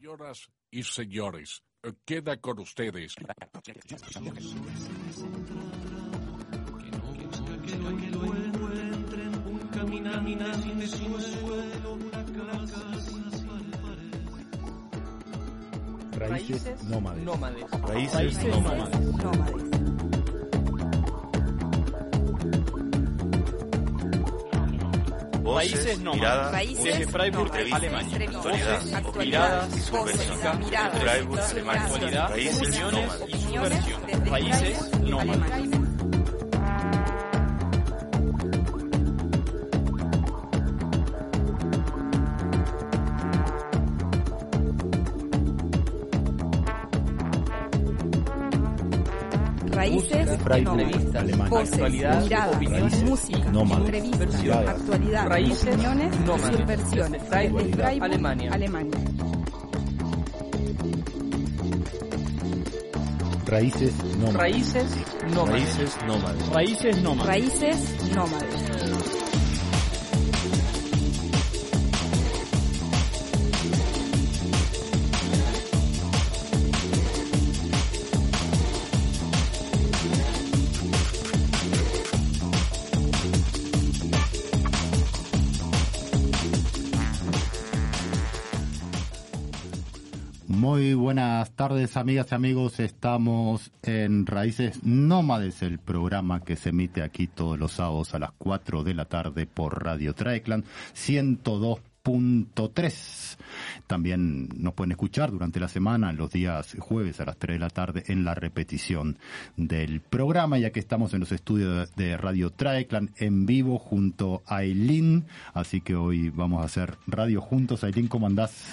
Señoras y señores, queda con ustedes. Raíces nómades. nómades. Raíces nómades. Raíces nómades. miradas, Raíces Desde Freiburg, nómades. Alemania. Voces, actualidad, miradas y voces, subversión. miradas, Freiburg, actualidad, Alemania. voces, Raíces opiniones, opiniones Subversión. desde Raíces Freiburg, nómades. Alemania. Voces, Actualidad, miradas, opiniones, música, nómades. entrevistas, actualidad, Raíces opiniones, nómades. subversión. Desde Freiburg, Alemania. Alemania. Raíces nómades. Raíces nómades. Raíces nómades. Raíces nómades. Tardes, amigas y amigos. Estamos en Raíces Nómades, el programa que se emite aquí todos los sábados a las 4 de la tarde por Radio Traeclan 102.3. También nos pueden escuchar durante la semana, los días jueves a las 3 de la tarde, en la repetición del programa, ya que estamos en los estudios de Radio Traeclan en vivo junto a Aileen. Así que hoy vamos a hacer radio juntos. Aileen, ¿cómo andás?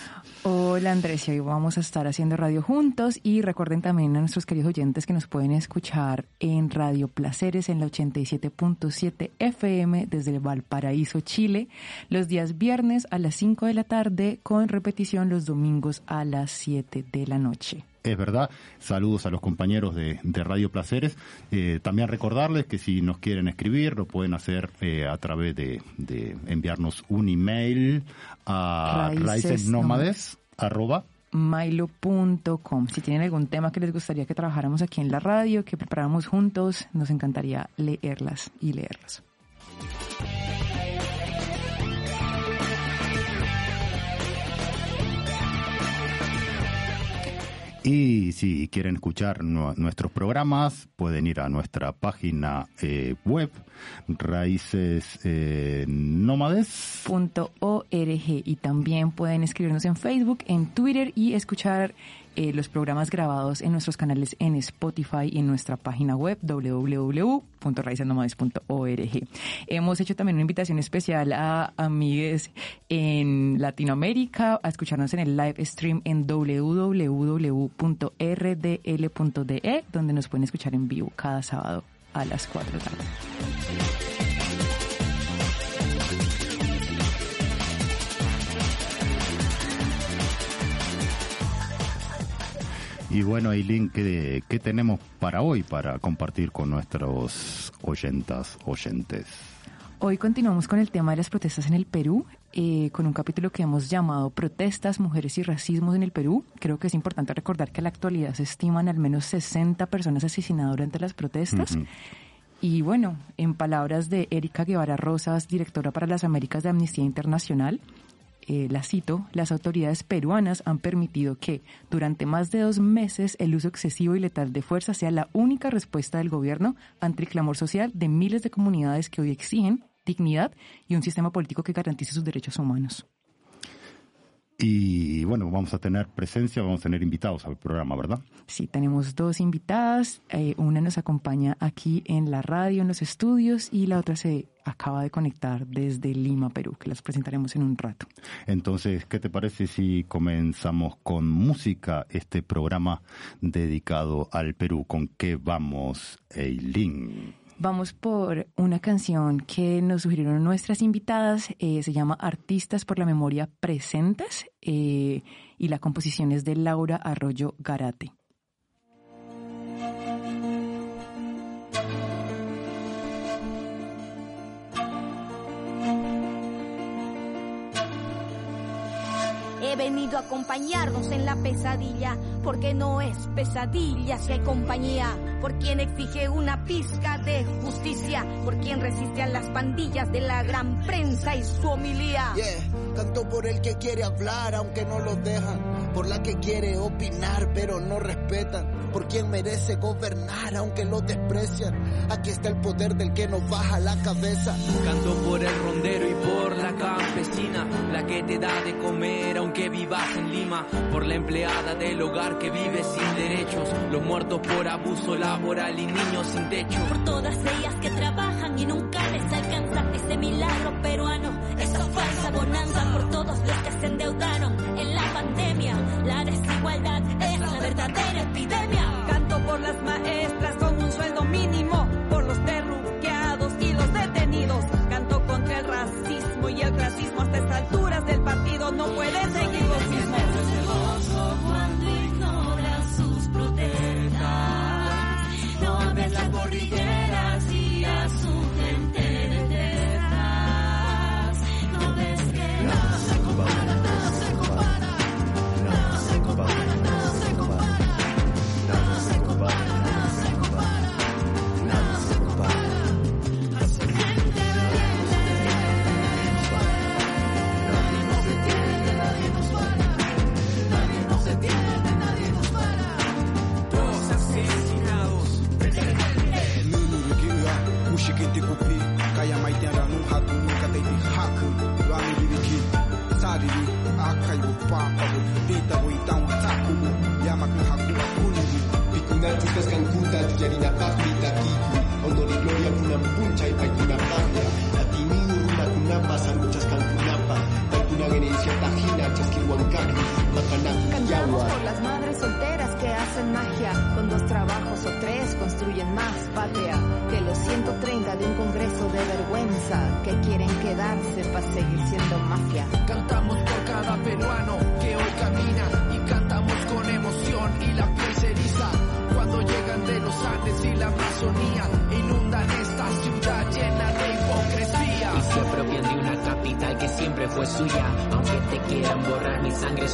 Hola Andrés, y hoy vamos a estar haciendo radio juntos y recuerden también a nuestros queridos oyentes que nos pueden escuchar en Radio Placeres en la 87.7 FM desde Valparaíso, Chile, los días viernes a las 5 de la tarde con repetición los domingos a las 7 de la noche. Es verdad. Saludos a los compañeros de, de Radio Placeres. Eh, también recordarles que si nos quieren escribir, lo pueden hacer eh, a través de, de enviarnos un email a Raíces raicesnómades arroba Milo.com. Si tienen algún tema que les gustaría que trabajáramos aquí en la radio, que preparáramos juntos, nos encantaría leerlas y leerlas. Y si quieren escuchar nu- nuestros programas, pueden ir a nuestra página eh, web, Raíces eh, y también pueden escribirnos en Facebook, en Twitter y escuchar eh, los programas grabados en nuestros canales en Spotify y en nuestra página web www.raicesnomades.org. Hemos hecho también una invitación especial a amigues en Latinoamérica a escucharnos en el live stream en www.rdl.de donde nos pueden escuchar en vivo cada sábado a las 4 de la tarde. Y bueno, Aileen, ¿qué, ¿qué tenemos para hoy para compartir con nuestros oyentas, oyentes? Hoy continuamos con el tema de las protestas en el Perú, eh, con un capítulo que hemos llamado Protestas, Mujeres y Racismos en el Perú. Creo que es importante recordar que en la actualidad se estiman al menos 60 personas asesinadas durante las protestas. Y bueno, en palabras de Erika Guevara Rosas, directora para las Américas de Amnistía Internacional, eh, la cito, las autoridades peruanas han permitido que durante más de dos meses el uso excesivo y letal de fuerza sea la única respuesta del gobierno ante el clamor social de miles de comunidades que hoy exigen dignidad y un sistema político que garantice sus derechos humanos. Y bueno, vamos a tener presencia, vamos a tener invitados al programa, ¿verdad? Sí, tenemos dos invitadas. eh, una nos acompaña aquí en la radio, en los estudios, y la otra se acaba de conectar desde Lima, Perú, que las presentaremos en un rato. Entonces, ¿qué te parece si comenzamos con música este programa dedicado al Perú? ¿Con qué vamos, Eileen? Vamos por una canción que nos sugirieron nuestras invitadas, eh, se llama Artistas por la Memoria Presentes eh, y la composición es de Laura Arroyo Garate. Venido a acompañarnos en la pesadilla, porque no es pesadilla si hay compañía, por quien exige una pizca de justicia, por quien resiste a las pandillas de la gran prensa y su homilía. Canto por el que quiere hablar aunque no lo dejan, por la que quiere opinar pero no respetan, por quien merece gobernar aunque lo desprecian. Aquí está el poder del que nos baja la cabeza. Canto por el rondero y por la campesina, la que te da de comer aunque vivas en Lima, por la empleada del hogar que vive sin derechos, los muertos por abuso laboral y niños sin techo. Por todas ellas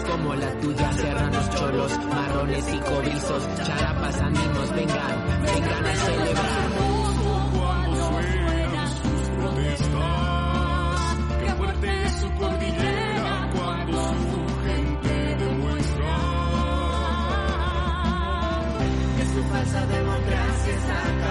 como la tuya. Serranos, cholos, marrones y cobrizos, charapas, andinos, vengan, vengan a celebrar. Cuando suenan sus protestas, que fuerte es su cordillera cuando su gente demuestra Que su falsa democracia está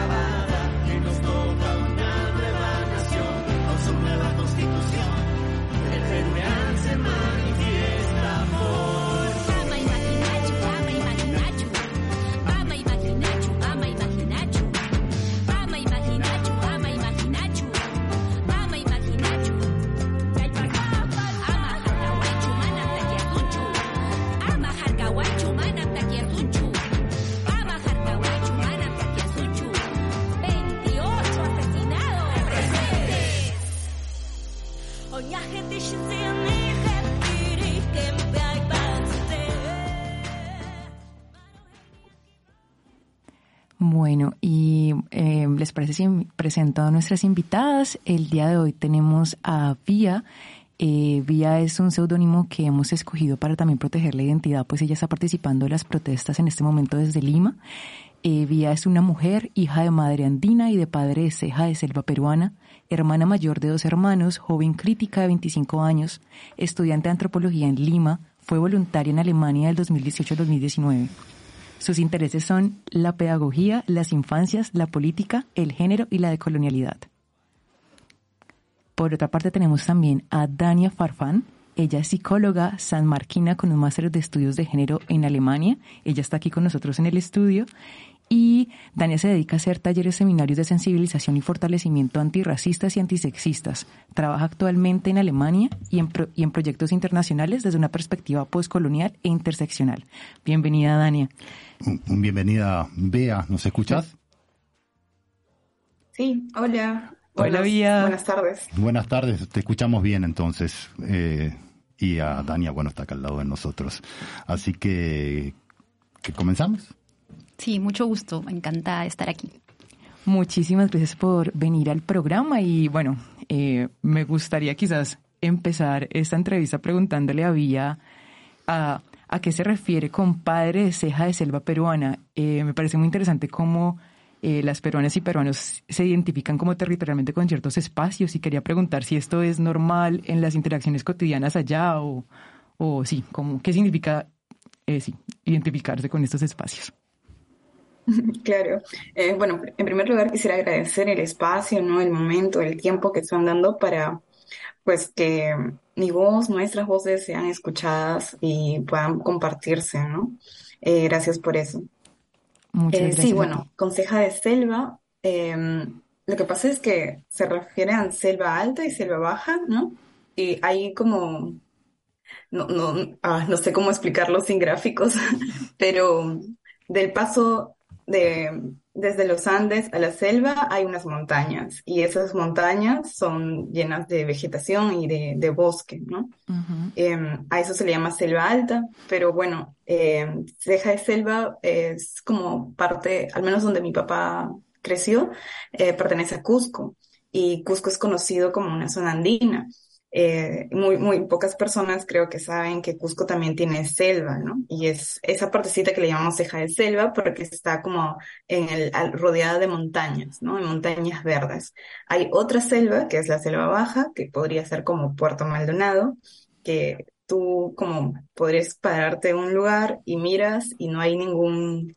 Bueno, y eh, les parece si presento a nuestras invitadas. El día de hoy tenemos a Vía. Eh, Vía es un seudónimo que hemos escogido para también proteger la identidad, pues ella está participando de las protestas en este momento desde Lima. Eh, Vía es una mujer, hija de madre andina y de padre de ceja de selva peruana, hermana mayor de dos hermanos, joven crítica de 25 años, estudiante de antropología en Lima, fue voluntaria en Alemania del 2018 al 2019. Sus intereses son la pedagogía, las infancias, la política, el género y la decolonialidad. Por otra parte tenemos también a Dania Farfán. Ella es psicóloga sanmarquina con un máster de estudios de género en Alemania. Ella está aquí con nosotros en el estudio. Y Dania se dedica a hacer talleres, seminarios de sensibilización y fortalecimiento antirracistas y antisexistas. Trabaja actualmente en Alemania y en, pro- y en proyectos internacionales desde una perspectiva postcolonial e interseccional. Bienvenida, Dania. Un- un bienvenida, Bea, ¿nos escuchás? Sí, hola. Hola, Buenas- Vía. Buenas tardes. Buenas tardes, te escuchamos bien entonces. Eh, y a Dania, bueno, está acá al lado de nosotros. Así que, ¿que comenzamos? Sí, mucho gusto, encantada de estar aquí. Muchísimas gracias por venir al programa y bueno, eh, me gustaría quizás empezar esta entrevista preguntándole a Vía a, a qué se refiere compadre de ceja de selva peruana. Eh, me parece muy interesante cómo eh, las peruanas y peruanos se identifican como territorialmente con ciertos espacios y quería preguntar si esto es normal en las interacciones cotidianas allá o, o sí, como, qué significa eh, identificarse con estos espacios. Claro. Eh, bueno, en primer lugar quisiera agradecer el espacio, ¿no? El momento, el tiempo que están dando para, pues, que mi voz, nuestras voces sean escuchadas y puedan compartirse, ¿no? Eh, gracias por eso. Muchas Eh, gracias. sí, bueno, Conseja de Selva, em, lo que pasa es que se refiere a selva alta y selva baja, ¿no? Y hay como, no, no, ah, no sé cómo explicarlo sin gráficos, pero del paso de, desde los Andes a la selva hay unas montañas y esas montañas son llenas de vegetación y de, de bosque, ¿no? Em, a eso se le llama selva alta, pero bueno, ceja de selva es como parte, al menos donde mi papá creció, eh, pertenece a Cusco y Cusco es conocido como una zona andina. Eh, muy, muy pocas personas creo que saben que Cusco también tiene selva, ¿no? Y es esa partecita que le llamamos ceja de selva porque está como en el, rodeada de montañas, ¿no? En montañas verdes. Hay otra selva, que es la selva baja, que podría ser como Puerto Maldonado, que tú como podrías pararte en un lugar y miras y no hay ningún,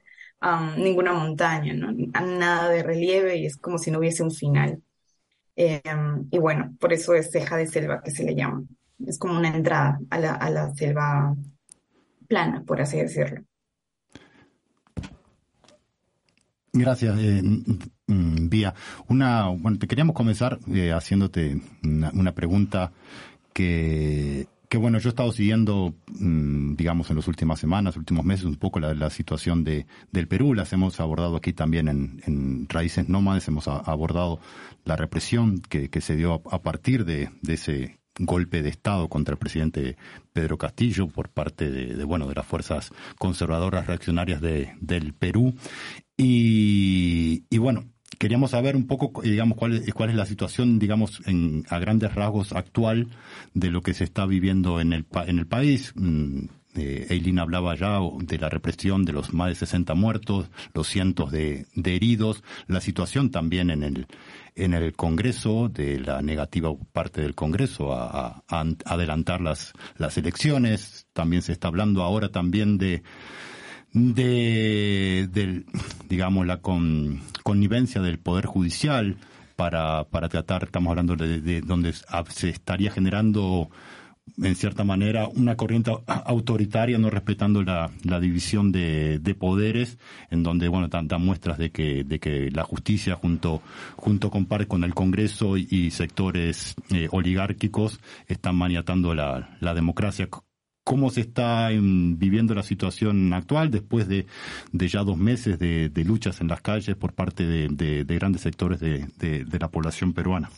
ninguna montaña, ¿no? Nada de relieve y es como si no hubiese un final. Em, y bueno, por eso es ceja de selva que se le llama. Es como una entrada a la, a la selva plana, por así decirlo. Gracias, eh, Vía. Una, bueno, te queríamos comenzar eh, haciéndote una pregunta que, que, bueno, yo he estado siguiendo, mm, digamos, en las últimas semanas, últimos meses, un poco la, la situación de, del Perú. Las hemos abordado aquí también en, en Raíces Nómades, hemos abordado la represión que, se dio a, partir de, ese golpe de Estado contra el presidente Pedro Castillo por parte de, bueno, de las fuerzas conservadoras reaccionarias de, del Perú. Y bueno, queríamos saber un poco, eh, digamos, cuál es, cuál es la situación, digamos, en, a grandes rasgos actual de lo que se está viviendo en el, en el país. Mm, eh, Eileen hablaba ya de la represión de los más de 60 muertos, los cientos de, de heridos, la situación también en el, en el Congreso, de la negativa parte del Congreso a- a adelantar las, las elecciones. También se está hablando ahora también de, de, del, digamos, la con, connivencia del Poder Judicial para, para tratar, estamos hablando de, de donde se estaría generando en cierta manera una corriente autoritaria no respetando la, la división de, de poderes en donde bueno dan, dan muestras de que de que la justicia junto junto con con el Congreso y, y sectores eh, oligárquicos están maniatando la, la democracia cómo se está em, viviendo la situación actual después de, ya dos meses de, luchas en las calles por parte de, de- de grandes sectores de la población peruana.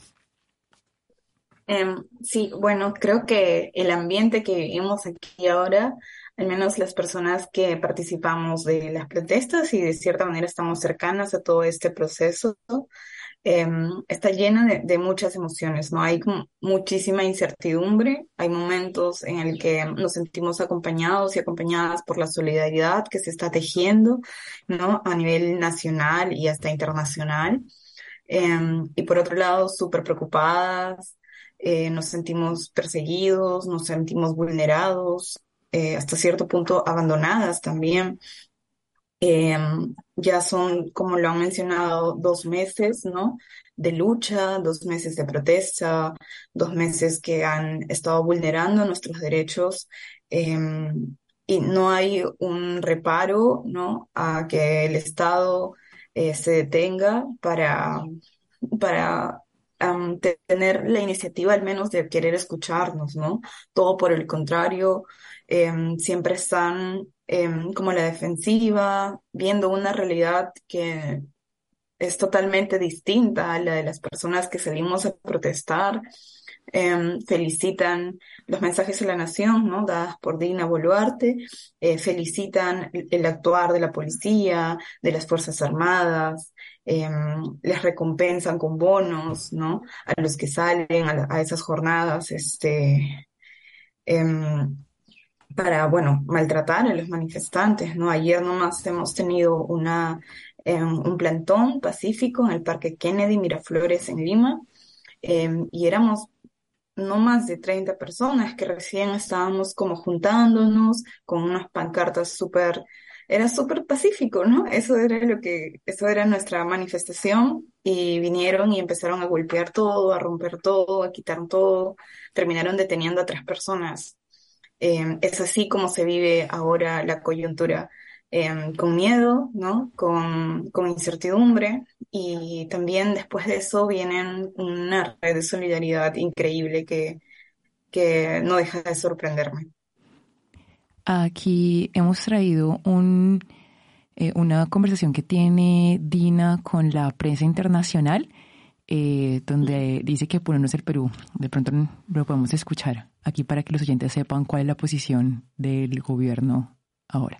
Em, sí, bueno, creo que el ambiente que vivimos aquí ahora, al menos las personas que participamos de las protestas y de cierta manera estamos cercanas a todo este proceso, em, está llena de, de muchas emociones, ¿no? Hay muchísima incertidumbre, hay momentos en el que nos sentimos acompañados y acompañadas por la solidaridad que se está tejiendo, ¿no? A nivel nacional y hasta internacional. Em, y por otro lado, súper preocupadas, eh, nos sentimos perseguidos, nos sentimos vulnerados, eh, hasta cierto punto abandonadas también. Em, ya son, como lo han mencionado, dos meses, ¿no? De lucha, dos meses de protesta, dos meses que han estado vulnerando nuestros derechos, em, y no hay un reparo, ¿no? A que el Estado eh, se detenga para, para te- tener la iniciativa al menos de querer escucharnos, ¿no? Todo por el contrario, em, siempre están em, como la defensiva, viendo una realidad que es totalmente distinta a la de las personas que salimos a protestar. Em, felicitan los mensajes a la nación, ¿no? Dadas por Dina Boluarte, eh, felicitan el, actuar de la policía, de las Fuerzas Armadas, em, les recompensan con bonos, ¿no? A los que salen a, la- a esas jornadas, este, para, bueno, maltratar a los manifestantes, ¿no? Ayer nomás hemos tenido una, eh, un plantón pacífico en el Parque Kennedy Miraflores en Lima eh, y éramos no más de 30 personas que recién estábamos como juntándonos con unas pancartas súper, era súper pacífico, ¿no? Eso era lo que, eso era nuestra manifestación y vinieron y empezaron a golpear todo, a romper todo, a quitar todo, terminaron deteniendo a tres personas. Eh, es así como se vive ahora la coyuntura, eh, con miedo, ¿no? Con, con incertidumbre y también después de eso vienen una red de solidaridad increíble que, que no deja de sorprenderme. Aquí hemos traído un, eh, una conversación que tiene Dina con la prensa internacional, eh, donde dice que Puno no es el Perú. De pronto lo podemos escuchar aquí para que los oyentes sepan cuál es la posición del gobierno ahora.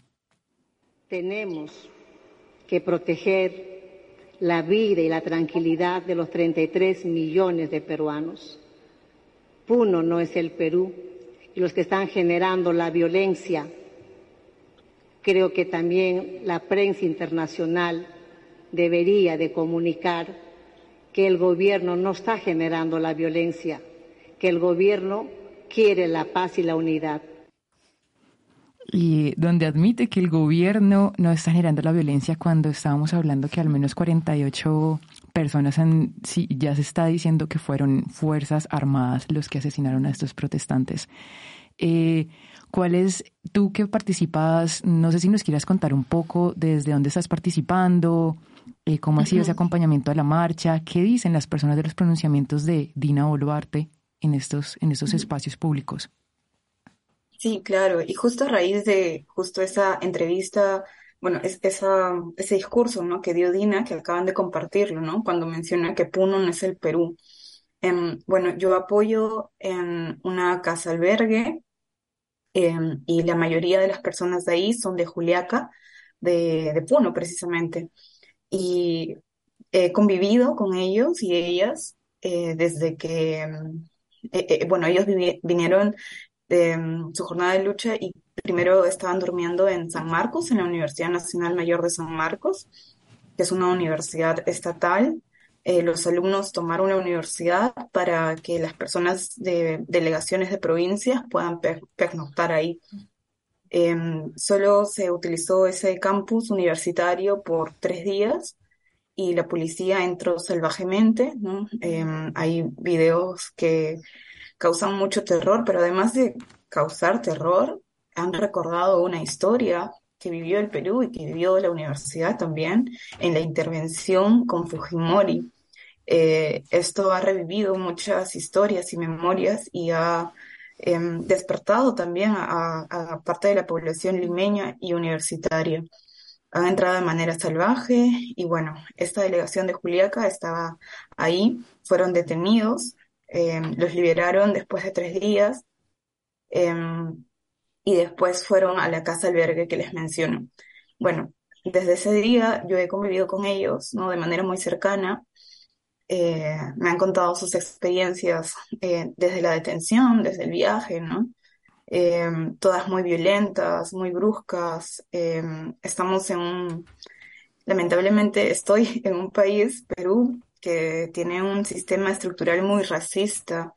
Tenemos que proteger la vida y la tranquilidad de los 33 millones de peruanos. Puno no es el Perú y los que están generando la violencia. Creo que también la prensa internacional debería de comunicar que el gobierno no está generando la violencia, que el gobierno quiere la paz y la unidad. Y donde admite que el gobierno no está generando la violencia cuando estábamos hablando que al menos 48 personas han, sí, ya se está diciendo que fueron fuerzas armadas los que asesinaron a estos protestantes. Eh, ¿Cuál es, tú que participas, no sé si nos quieras contar un poco desde dónde estás participando, eh, cómo ha sido ese acompañamiento a la marcha, qué dicen las personas de los pronunciamientos de Dina Boluarte en estos, en estos espacios públicos? Sí, claro, y justo a raíz de justo esa entrevista, bueno, es, esa, ese discurso, ¿no? que dio Dina, que acaban de compartirlo, ¿no? Cuando menciona que Puno no es el Perú. Em, bueno, yo apoyo en una casa albergue em, y la mayoría de las personas de ahí son de Juliaca, de, de Puno precisamente. Y he convivido con ellos y ellas eh, desde que, em, eh, eh, bueno, ellos vinieron de mm, su jornada de lucha y primero estaban durmiendo en San Marcos, en la Universidad Nacional Mayor de San Marcos, que es una universidad estatal. Eh, los alumnos tomaron la universidad para que las personas de delegaciones de provincias puedan pernoctar ahí. Em, solo se utilizó ese campus universitario por tres días y la policía entró salvajemente. Em, hay videos que causan mucho terror, pero además de causar terror, han recordado una historia que vivió el Perú y que vivió la universidad también en la intervención con Fujimori. Eh, esto ha revivido muchas historias y memorias y ha em, despertado también a, parte de la población limeña y universitaria. Han entrado de manera salvaje y bueno, esta delegación de Juliaca estaba ahí, fueron detenidos Em, los liberaron después de tres días em, y después fueron a la casa albergue que les menciono. Bueno, desde ese día yo he convivido con ellos, ¿no? De manera muy cercana. Eh, me han contado sus experiencias eh, desde la detención, desde el viaje, ¿no? Em, todas muy violentas, muy bruscas. estamos en un, lamentablemente estoy en un país, Perú, que tiene un sistema estructural muy racista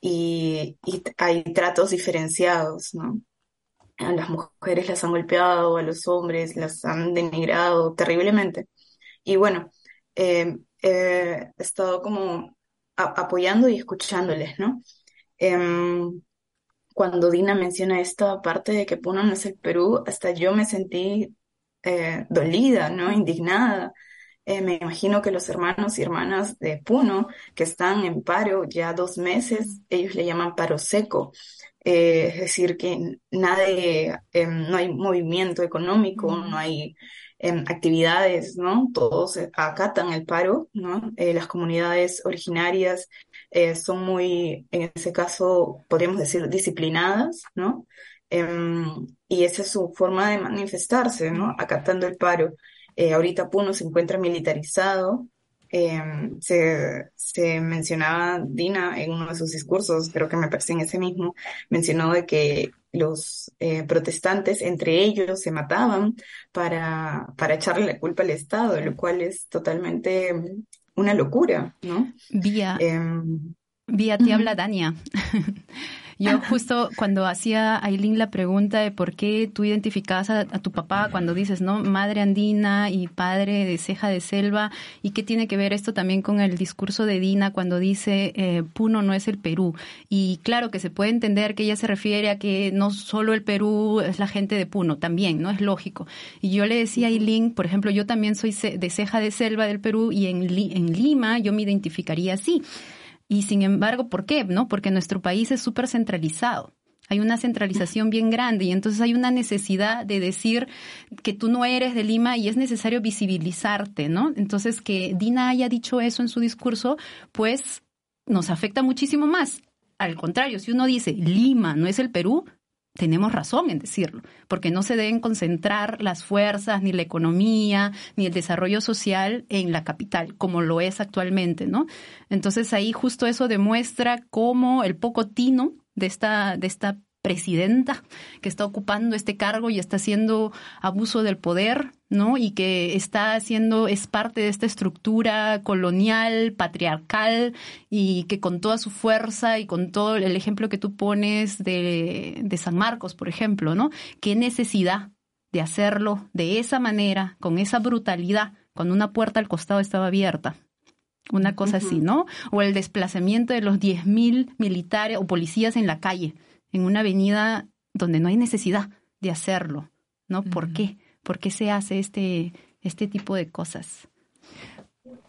y, hay tratos diferenciados, ¿no? A las mujeres las han golpeado, a los hombres las han denigrado terriblemente. Y bueno, eh, he estado como apoyando y escuchándoles, ¿no? Em, cuando Dina menciona esta parte de que Puno no es el Perú, hasta yo me sentí eh, dolida, ¿no? Indignada, eh, me imagino que los hermanos y hermanas de Puno, que están en paro ya dos meses, ellos le llaman paro seco. Eh, es decir, que nadie, em, no hay movimiento económico, no hay em, actividades, ¿no? Todos acatan el paro, ¿no? Las comunidades originarias son muy, en ese caso, podríamos decir, disciplinadas, ¿no? Em, y esa es su forma de manifestarse, ¿no? Acatando el paro. Eh, ahorita Puno se encuentra militarizado. Em, se, se, mencionaba Dina en uno de sus discursos, creo que me parece en ese mismo, mencionó de que los eh, protestantes entre ellos se mataban para, para echarle la culpa al Estado, lo cual es totalmente una locura, ¿no? Vía, Em, vía te habla Dania. Yo justo cuando hacía Aileen la pregunta de por qué tú identificabas a, tu papá cuando dices, ¿no? Madre andina y padre de ceja de selva, y qué tiene que ver esto también con el discurso de Dina cuando dice eh, Puno no es el Perú. Y claro que se puede entender que ella se refiere a que no solo el Perú es la gente de Puno, también, ¿no? Es lógico. Y yo le decía a Aileen, por ejemplo, yo también soy de ceja de selva del Perú y en, en Lima yo me identificaría así. Y sin embargo, ¿por qué? ¿No? Porque nuestro país es súper centralizado. Hay una centralización bien grande y entonces hay una necesidad de decir que tú no eres de Lima y es necesario visibilizarte, ¿no? Entonces que Dina haya dicho eso en su discurso, pues nos afecta muchísimo más. Al contrario, si uno dice Lima no es el Perú, tenemos razón en decirlo, porque no se deben concentrar las fuerzas, ni la economía, ni el desarrollo social en la capital, como lo es actualmente, ¿no? Entonces ahí justo eso demuestra cómo el poco tino de esta, de esta presidenta que está ocupando este cargo y está haciendo abuso del poder, ¿no? Y que está haciendo, es parte de esta estructura colonial, patriarcal, y que con toda su fuerza y con todo el ejemplo que tú pones de, de San Marcos, por ejemplo, ¿no? ¿Qué necesidad de hacerlo de esa manera, con esa brutalidad, cuando una puerta al costado estaba abierta? Una cosa uh -huh. así, ¿no? O el desplazamiento de los 10.000 militares o policías en la calle, en una avenida donde no hay necesidad de hacerlo, ¿no? ¿Por uh -huh. qué? ¿Por qué se hace este, este tipo de cosas?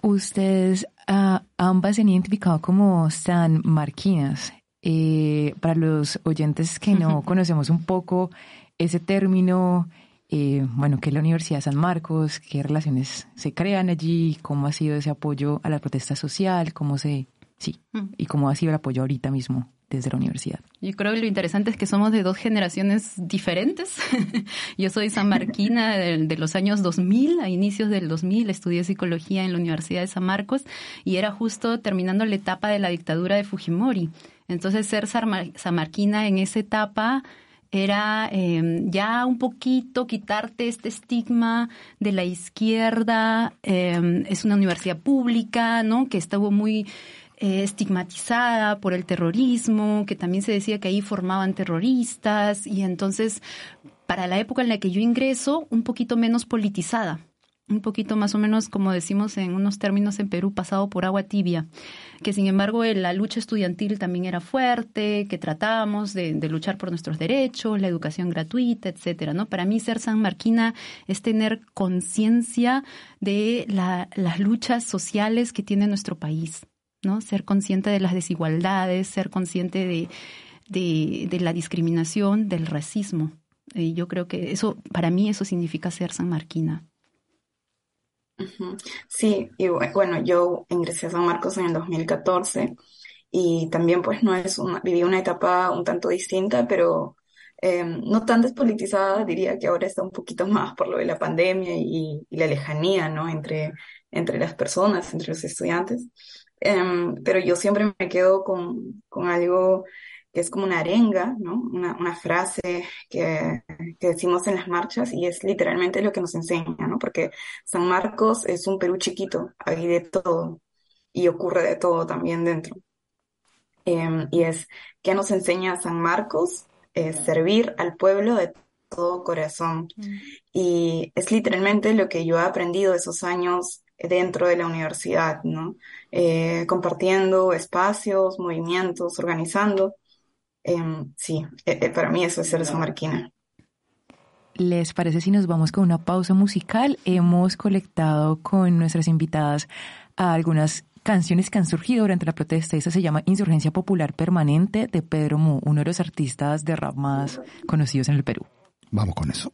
Ustedes uh, ambas se han identificado como San Marquinas. Eh, para los oyentes que no conocemos un poco ese término, eh, bueno, ¿qué es la Universidad de San Marcos? ¿Qué relaciones se crean allí? ¿Cómo ha sido ese apoyo a la protesta social? ¿Cómo se, sí, y cómo ha sido el apoyo ahorita mismo desde la universidad. Yo creo que lo interesante es que somos de dos generaciones diferentes. Yo soy sanmarquina de, de, los años 2000, a inicios del 2000, estudié psicología en la Universidad de San Marcos y era justo terminando la etapa de la dictadura de Fujimori. Entonces, ser sanmarquina en esa etapa era eh, ya un poquito quitarte este estigma de la izquierda. Eh, es una universidad pública, ¿no? Que estuvo muy eh, estigmatizada por el terrorismo, que también se decía que ahí formaban terroristas y entonces para la época en la que yo ingreso, un poquito menos politizada, un poquito más o menos como decimos en unos términos en Perú, pasado por agua tibia, que sin embargo la lucha estudiantil también era fuerte, que tratábamos de, luchar por nuestros derechos, la educación gratuita, etcétera, ¿no? Para mí ser San Marquina es tener conciencia de la, las luchas sociales que tiene nuestro país. ¿No? Ser consciente de las desigualdades, ser consciente de, de, la discriminación, del racismo. Y yo creo que eso, para mí eso significa ser San Marquina. Sí, bueno, yo ingresé a San Marcos en el 2014 y también pues no es una, viví una etapa un tanto distinta, pero eh, no tan despolitizada, diría que ahora está un poquito más por lo de la pandemia y, y la lejanía, ¿no? Entre, entre las personas, entre los estudiantes. Um, pero yo siempre me quedo con, con, algo que es como una arenga, ¿no? Una, una frase que, que, decimos en las marchas y es literalmente lo que nos enseña, ¿no? Porque San Marcos es un Perú chiquito, hay de todo y ocurre de todo también dentro. Um, y es, ¿qué nos enseña San Marcos? Es servir al pueblo de todo corazón. Mm. Y es literalmente lo que yo he aprendido esos años dentro de la universidad, ¿no? Eh, compartiendo espacios, movimientos, organizando. Eh, sí, eh, para mí eso es ser samarquina. ¿Les parece si nos vamos con una pausa musical? Hemos colectado con nuestras invitadas a algunas canciones que han surgido durante la protesta. Esa se llama Insurgencia Popular Permanente de Pedro Mu, uno de los artistas de rap más conocidos en el Perú. Vamos con eso.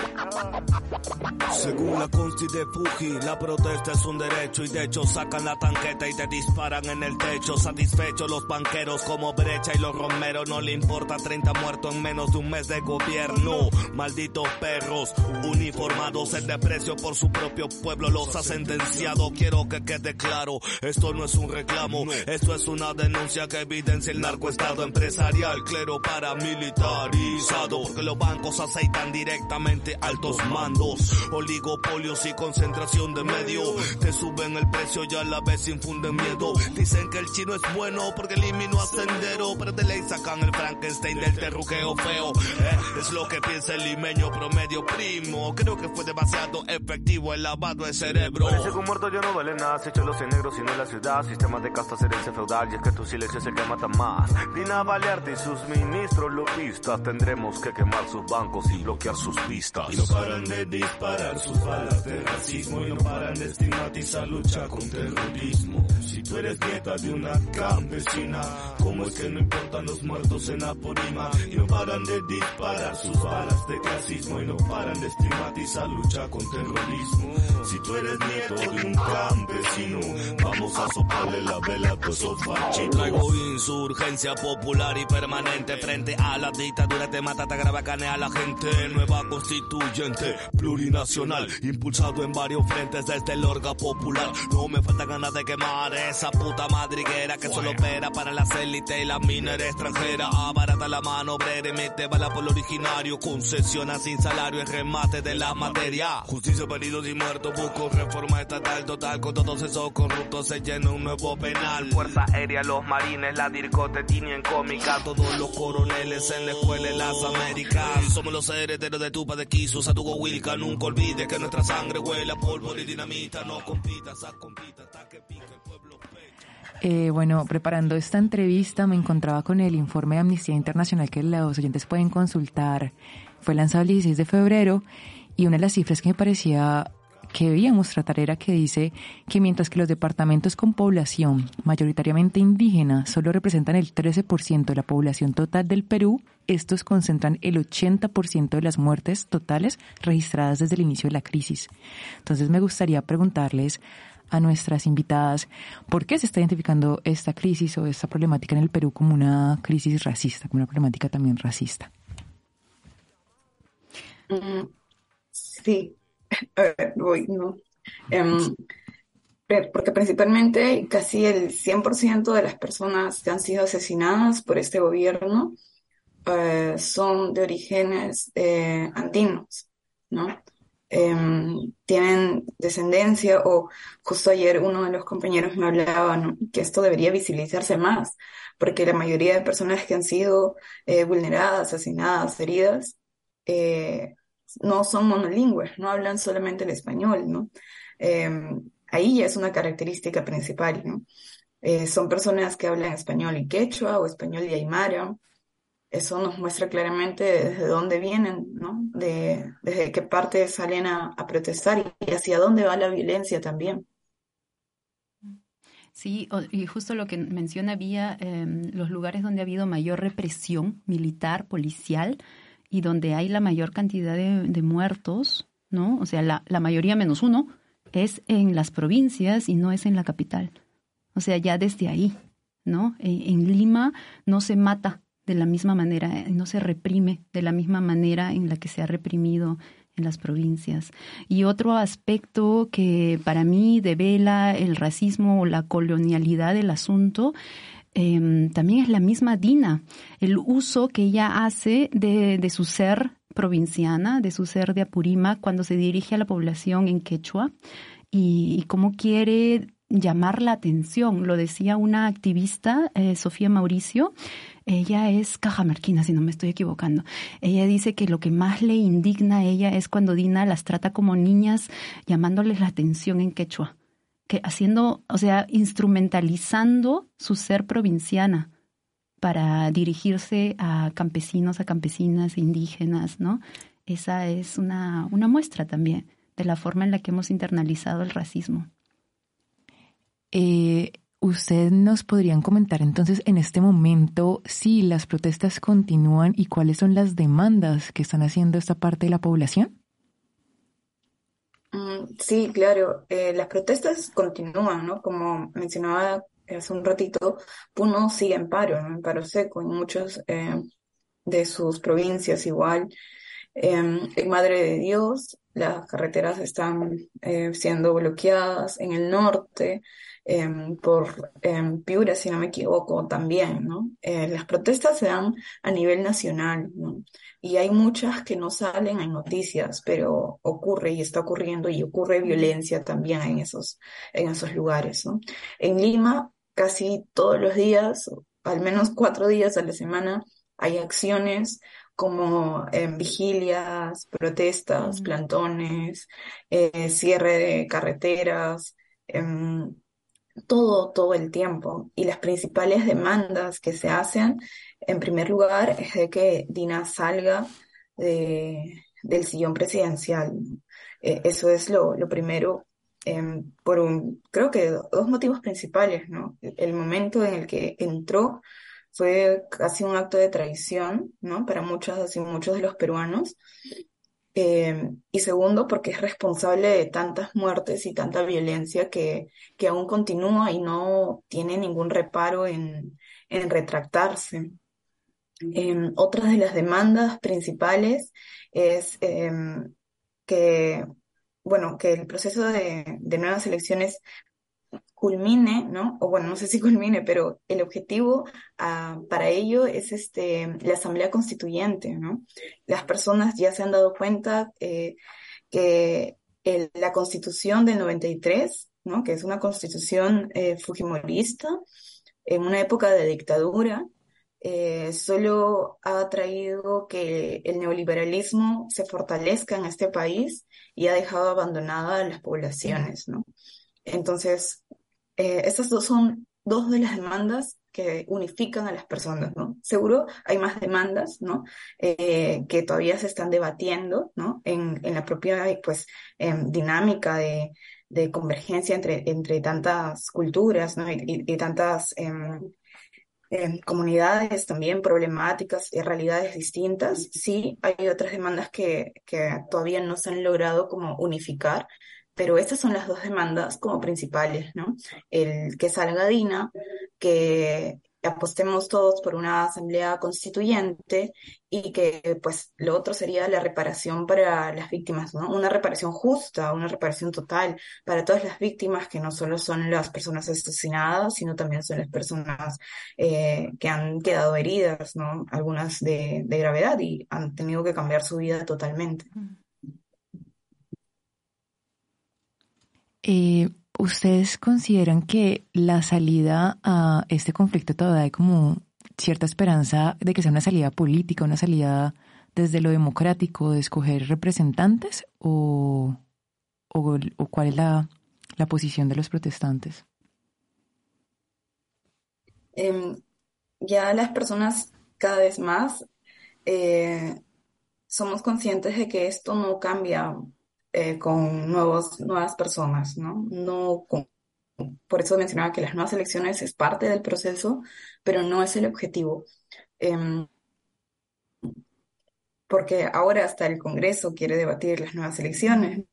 Según la consti de Fuji, la protesta es un derecho y de hecho sacan la tanqueta y te disparan en el techo. Satisfechos los banqueros como brecha y los romeros, no le importa 30 muertos en menos de un mes de gobierno. Malditos perros, uniformados en desprecio por su propio pueblo, los ha sentenciado. Quiero que quede claro, esto no es un reclamo, esto es una denuncia que evidencia el narcoestado empresarial, clero paramilitarizado, porque los bancos aceitan directamente altos mandos, oligopolios y concentración de medio, te suben el precio y a la vez infunden miedo. Dicen que el chino es bueno porque eliminó a Sendero, pero de ley sacan el Frankenstein del terruqueo feo. Eh, es lo que piensa el limeño promedio primo. Creo que fue demasiado efectivo el lavado de cerebro. Parece que un muerto ya no vale nada, se echó los en negros y no en la ciudad. Sistema de castas, herencia feudal, y es que tu silencio es el que mata más. Dina Balearte y sus ministros lopistas, tendremos que quemar sus bancos y bloquear sus pistas. Y paran de disparar sus balas de racismo y no paran de estigmatizar lucha con terrorismo. Si tú eres nieta de una campesina, ¿cómo es que no importan los muertos en Apurima? Y no paran de disparar sus balas de racismo y no paran de estigmatizar lucha con terrorismo. Si tú eres nieto de un campesino, vamos a soplarle la vela a tu sofá. Traigo insurgencia popular y permanente frente a la dictadura, te mata, te agrava, canea a la gente. Nueva constituyente, plurinacional, impulsado en varios frentes desde el orga popular. No me falta ganas de quemar esa puta madriguera que solo opera para las élites y la minera extranjera. Abarata la mano obrera y mete bala por lo originario. Concesiona sin salario el remate de la materia. Justicia para heridos y muertos, busco reforma estatal total. Con todos esos corruptos se llena un nuevo penal. Fuerza aérea, los marines, la dircote, en cómica. Todos los coroneles en la escuela en las Américas. Somos los herederos de Tupa de Quiso, Satugo Wilca. Nunca olvides que nuestra sangre huele a polvo y dinamita. No compitas, haz compita hasta que pique el pueblo. Eh, bueno, preparando esta entrevista me encontraba con el informe de Amnistía Internacional que los oyentes pueden consultar. Fue lanzado el 16 de febrero y una de las cifras que me parecía que debíamos tratar era que dice que mientras que los departamentos con población mayoritariamente indígena solo representan el 13% de la población total del Perú, estos concentran el 80% de las muertes totales registradas desde el inicio de la crisis. Entonces me gustaría preguntarles a nuestras invitadas por qué se está identificando esta crisis o esta problemática en el Perú como una crisis racista, como una problemática también racista. Mm, Sí, voy, ¿no? Em, porque principalmente casi el 100% de las personas que han sido asesinadas por este gobierno eh, son de orígenes eh, andinos, ¿no? Em, tienen descendencia o justo ayer uno de los compañeros me hablaba, que esto debería visibilizarse más, porque la mayoría de personas que han sido eh, vulneradas, asesinadas, heridas, eh, no son monolingües, no hablan solamente el español, ¿no? Eh, ahí ya es una característica principal, ¿no? Eh, son personas que hablan español y quechua o español y aymara. Eso nos muestra claramente desde dónde vienen, ¿no? De, desde qué parte salen a, protestar y hacia dónde va la violencia también. Sí, y justo lo que menciona había em, los lugares donde ha habido mayor represión militar, policial, y donde hay la mayor cantidad de, muertos, ¿no? O sea, la, mayoría menos uno es en las provincias y no es en la capital. O sea, ya desde ahí, ¿no? En, en Lima no se mata de la misma manera, no se reprime de la misma manera en la que se ha reprimido en las provincias. Y otro aspecto que para mí devela el racismo o la colonialidad del asunto eh, también es la misma Dina, el uso que ella hace de, de su ser provinciana, de su ser de Apurímac cuando se dirige a la población en quechua y, y cómo quiere llamar la atención. Lo decía una activista, eh, Sofía Mauricio, ella es cajamarquina, si no me estoy equivocando. Ella dice que lo que más le indigna a ella es cuando Dina las trata como niñas, llamándoles la atención en quechua, que haciendo, o sea, instrumentalizando su ser provinciana para dirigirse a campesinos, a campesinas, indígenas, ¿no? Esa es una, una muestra también de la forma en la que hemos internalizado el racismo. Eh, ¿Usted nos podrían comentar entonces en este momento si las protestas continúan y cuáles son las demandas que están haciendo esta parte de la población? Mm, sí, claro. Eh, las protestas continúan, ¿no? Como mencionaba hace un ratito, Puno sigue en paro, ¿no? En paro seco en muchos eh, de sus provincias igual. Em, en Madre de Dios, las carreteras están eh, siendo bloqueadas en el norte, em, por em, Piura, si no me equivoco, también, ¿no? Eh, las protestas se dan a nivel nacional, ¿no? Y hay muchas que no salen en noticias, pero ocurre y está ocurriendo y ocurre violencia también en esos, en esos lugares, ¿no? En Lima, casi todos los días, al menos cuatro días a la semana, hay acciones como en vigilias, protestas, plantones, eh, cierre de carreteras, em, todo, todo el tiempo. Y las principales demandas que se hacen, en primer lugar, es de que Dina salga del sillón presidencial. Eh, eso es lo, lo primero, em, por un, creo que dos motivos principales, ¿no? El momento en el que entró fue casi un acto de traición, ¿no? Para muchos y muchos de los peruanos. Eh, y segundo, porque es responsable de tantas muertes y tanta violencia que, que aún continúa y no tiene ningún reparo en, en retractarse. Eh, otra de las demandas principales es em, que, bueno, que el proceso de, de nuevas elecciones culmine, ¿no? O bueno, no sé si culmine, pero el objetivo ah, para ello es este, la Asamblea Constituyente, ¿no? Las personas ya se han dado cuenta eh, que la Constitución del 93, ¿no? Que es una constitución eh, fujimorista, en una época de dictadura, eh, solo ha traído que el neoliberalismo se fortalezca en este país y ha dejado abandonadas a las poblaciones, ¿no? Entonces, eh, esas dos son dos de las demandas que unifican a las personas, ¿no? Seguro hay más demandas, ¿no? Eh, que todavía se están debatiendo, ¿no? En, en la propia, pues, em, dinámica de, de, convergencia entre, entre tantas culturas, ¿no? Y, y, tantas em, em, comunidades también problemáticas y realidades distintas. Sí, hay otras demandas que, que todavía no se han logrado como unificar, pero estas son las dos demandas como principales, ¿no? El que salga Dina, que apostemos todos por una asamblea constituyente y que pues lo otro sería la reparación para las víctimas, ¿no? Una reparación justa, una reparación total para todas las víctimas que no solo son las personas asesinadas, sino también son las personas eh, que han quedado heridas, ¿no? Algunas de, de gravedad y han tenido que cambiar su vida totalmente. Eh, ¿Ustedes consideran que la salida a este conflicto todavía hay como cierta esperanza de que sea una salida política, una salida desde lo democrático, de escoger representantes? ¿O, o, cuál es la, la, posición de los protestantes? Eh, ya las personas cada vez más eh, somos conscientes de que esto no cambia eh, con nuevos, nuevas personas, ¿no? No por eso mencionaba que las nuevas elecciones es parte del proceso, pero no es el objetivo. Em, porque ahora hasta el Congreso quiere debatir las nuevas elecciones.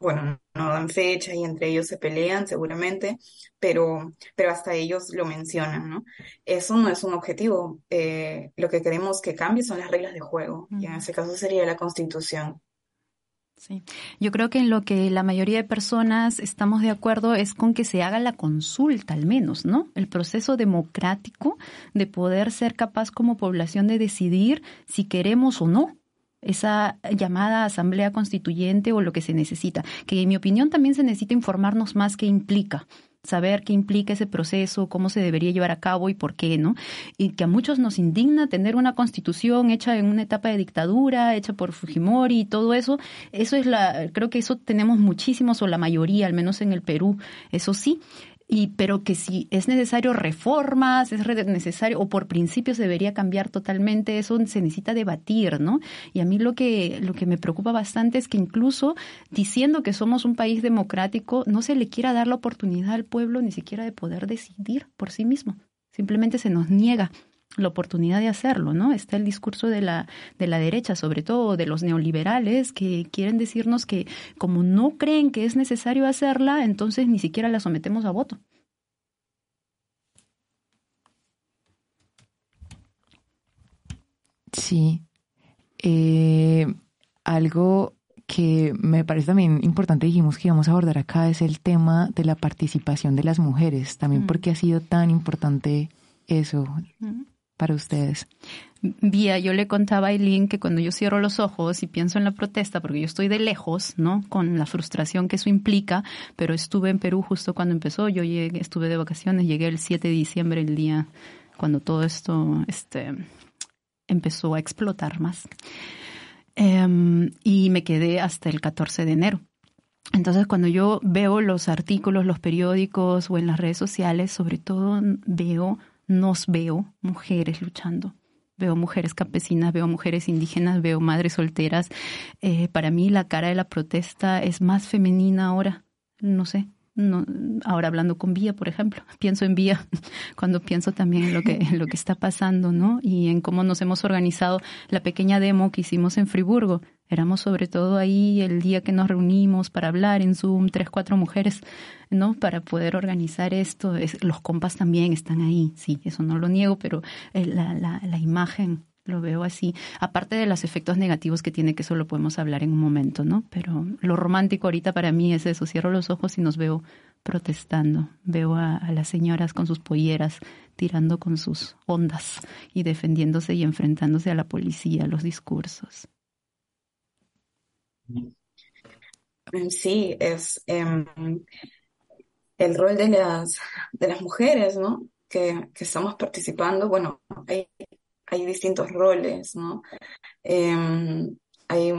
Bueno, no dan fecha y entre ellos se pelean seguramente, pero, pero hasta ellos lo mencionan, ¿no? Eso no es un objetivo. Eh, lo que queremos que cambie son las reglas de juego, y en ese caso sería la Constitución. Sí, yo creo que en lo que la mayoría de personas estamos de acuerdo es con que se haga la consulta, al menos, ¿no? El proceso democrático de poder ser capaz como población de decidir si queremos o no esa llamada asamblea constituyente o lo que se necesita, que en mi opinión también se necesita informarnos más qué implica, saber qué implica ese proceso, cómo se debería llevar a cabo y por qué, ¿no? Y que a muchos nos indigna tener una constitución hecha en una etapa de dictadura, hecha por Fujimori y todo eso. Eso es la, creo que eso tenemos muchísimos o la mayoría, al menos en el Perú, eso sí y pero que si es necesario reformas, es necesario o por principios debería cambiar totalmente, eso se necesita debatir, ¿no? Y a mí lo que lo que me preocupa bastante es que incluso diciendo que somos un país democrático no se le quiera dar la oportunidad al pueblo ni siquiera de poder decidir por sí mismo. Simplemente se nos niega la oportunidad de hacerlo, ¿no? Está el discurso de la, de la derecha, sobre todo de los neoliberales, que quieren decirnos que como no creen que es necesario hacerla, entonces ni siquiera la sometemos a voto. Sí. Eh, algo que me parece también importante, dijimos que íbamos a abordar acá, es el tema de la participación de las mujeres. También, Mm. porque ha sido tan importante eso Mm. Para ustedes? Vía, yo le contaba a Eileen que cuando yo cierro los ojos y pienso en la protesta, porque yo estoy de lejos, ¿no? Con la frustración que eso implica, pero estuve en Perú justo cuando empezó, yo llegué, estuve de vacaciones, llegué el 7 de diciembre, el día cuando todo esto este, empezó a explotar más. Em, y me quedé hasta el 14 de enero. Entonces, cuando yo veo los artículos, los periódicos o en las redes sociales, sobre todo veo, nos veo mujeres luchando. Veo mujeres campesinas, veo mujeres indígenas, veo madres solteras. Eh, para mí la cara de la protesta es más femenina ahora. No sé. No, ahora hablando con Vía, por ejemplo, pienso en Vía cuando pienso también en lo que en lo que está pasando, ¿no? Y en cómo nos hemos organizado la pequeña demo que hicimos en Friburgo. Éramos sobre todo ahí el día que nos reunimos para hablar en Zoom, tres, cuatro mujeres, ¿no? Para poder organizar esto. Es, los compas también están ahí, sí, eso no lo niego, pero eh, la imagen lo veo así. Aparte de los efectos negativos que tiene, que eso lo podemos hablar en un momento, ¿no? Pero lo romántico ahorita para mí es eso. Cierro los ojos y nos veo protestando. Veo a, las señoras con sus polleras tirando con sus ondas y defendiéndose y enfrentándose a la policía, a los discursos. Sí, es em, el rol de las, de las mujeres, ¿no? Que, que estamos participando. Bueno, hay, hay distintos roles, ¿no? Em, hay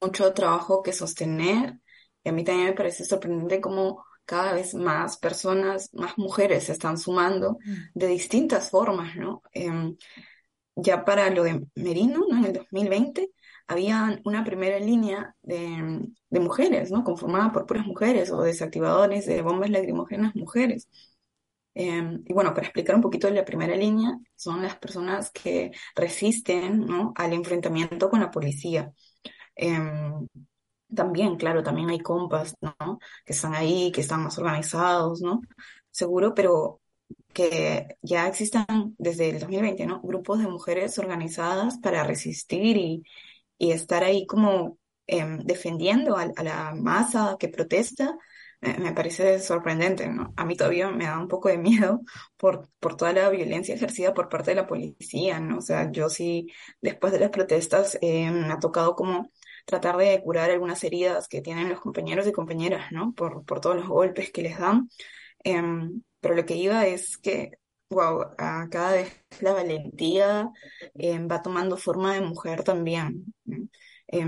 mucho trabajo que sostener. Y a mí también me parece sorprendente cómo cada vez más personas, más mujeres se están sumando de distintas formas, ¿no? Em, ya para lo de Merino, ¿no? En el 2020 había una primera línea de, de mujeres, ¿no? Conformada por puras mujeres o desactivadores de bombas lacrimógenas mujeres. Eh, y bueno, para explicar un poquito la primera línea, son las personas que resisten, ¿no? al enfrentamiento con la policía. Eh, también, claro, también hay compas, ¿no? Que están ahí, que están más organizados, ¿no? Seguro, pero que ya existan desde el 2020, ¿no? Grupos de mujeres organizadas para resistir y, y estar ahí como eh, defendiendo a, a, la masa que protesta, me parece sorprendente, ¿no? A mí todavía me da un poco de miedo por, por toda la violencia ejercida por parte de la policía, ¿no? O sea, yo sí, después de las protestas, eh, me ha tocado como tratar de curar algunas heridas que tienen los compañeros y compañeras, ¿no? Por, por todos los golpes que les dan. Em, pero lo que iba es que, wow, cada vez la valentía eh, va tomando forma de mujer también. Eh,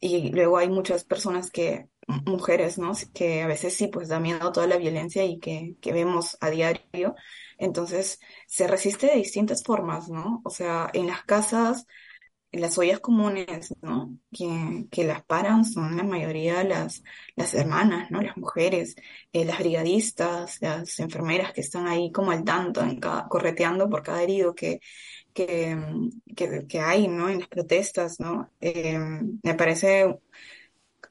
y luego hay muchas personas que, mujeres, ¿no? Que a veces sí, pues da miedo toda la violencia y que, que vemos a diario. Entonces, se resiste de distintas formas, ¿no? O sea, en las casas, en las ollas comunes, ¿no? Que, que las paran son la mayoría las, las hermanas, ¿no? Las mujeres, eh, las brigadistas, las enfermeras que están ahí como al tanto, en cada, correteando por cada herido que, que, que, que hay, ¿no? En las protestas, ¿no? Eh, me parece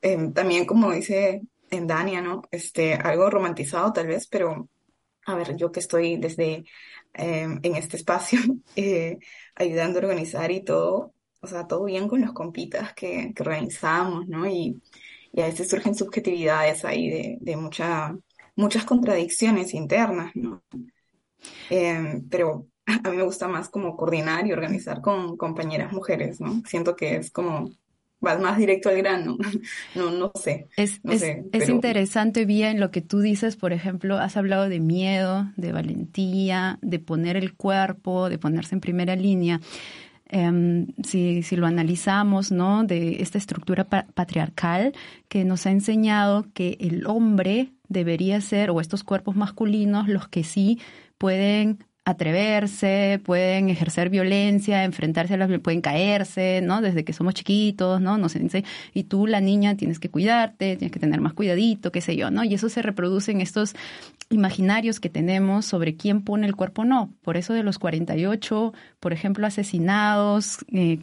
eh, también, como dice en Dania, ¿no? Este, algo romantizado tal vez, pero a ver, yo que estoy desde en este espacio ayudando a organizar y todo, o sea, todo bien con los compitas que, que organizamos, ¿no? Y, y, a veces surgen subjetividades ahí de, de mucha, muchas contradicciones internas, ¿no? Eh, pero a mí me gusta más como coordinar y organizar con compañeras mujeres, ¿no? Siento que es como vas más directo al grano, no, no sé. Es, no es, sé, es pero... interesante, Vía, en lo que tú dices, por ejemplo, has hablado de miedo, de valentía, de poner el cuerpo, de ponerse en primera línea. Um, si, si, lo analizamos, ¿no? De esta estructura pa patriarcal que nos ha enseñado que el hombre debería ser, o estos cuerpos masculinos, los que sí pueden atreverse, pueden ejercer violencia, enfrentarse a las pueden caerse, ¿no? Desde que somos chiquitos, ¿no? No sé, y tú la niña tienes que cuidarte, tienes que tener más cuidadito, qué sé yo, ¿no? Y eso se reproduce en estos imaginarios que tenemos sobre quién pone el cuerpo o no. Por eso de los 48, por ejemplo, asesinados eh,